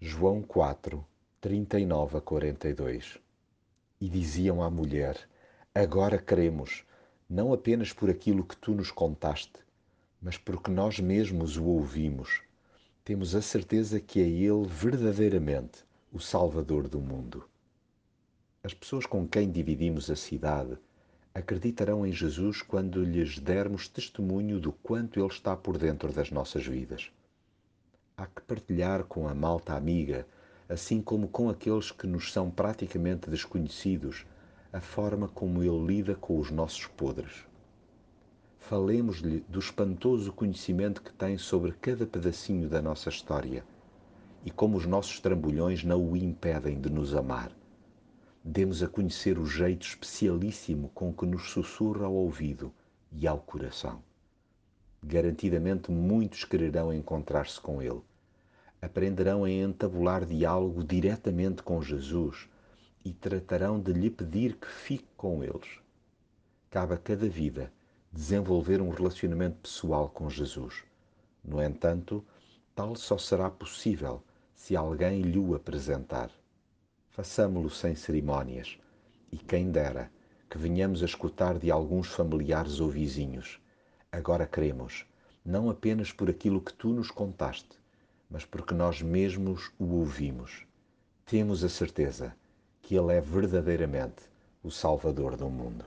João 4, 39 a 42 E diziam à mulher: Agora cremos, não apenas por aquilo que tu nos contaste, mas porque nós mesmos o ouvimos. Temos a certeza que é Ele verdadeiramente o Salvador do mundo. As pessoas com quem dividimos a cidade acreditarão em Jesus quando lhes dermos testemunho do quanto Ele está por dentro das nossas vidas. Há que partilhar com a malta amiga, assim como com aqueles que nos são praticamente desconhecidos, a forma como Ele lida com os nossos podres. Falemos-lhe do espantoso conhecimento que tem sobre cada pedacinho da nossa história e como os nossos trambolhões não o impedem de nos amar. Demos a conhecer o jeito especialíssimo com que nos sussurra ao ouvido e ao coração. Garantidamente muitos quererão encontrar-se com Ele. Aprenderão a entabular diálogo diretamente com Jesus e tratarão de lhe pedir que fique com eles. Cabe a cada vida desenvolver um relacionamento pessoal com Jesus. No entanto, tal só será possível se alguém lhe o apresentar. Façamo-lo sem cerimônias, e quem dera que venhamos a escutar de alguns familiares ou vizinhos. Agora cremos, não apenas por aquilo que tu nos contaste, mas porque nós mesmos o ouvimos. Temos a certeza que Ele é verdadeiramente o Salvador do mundo.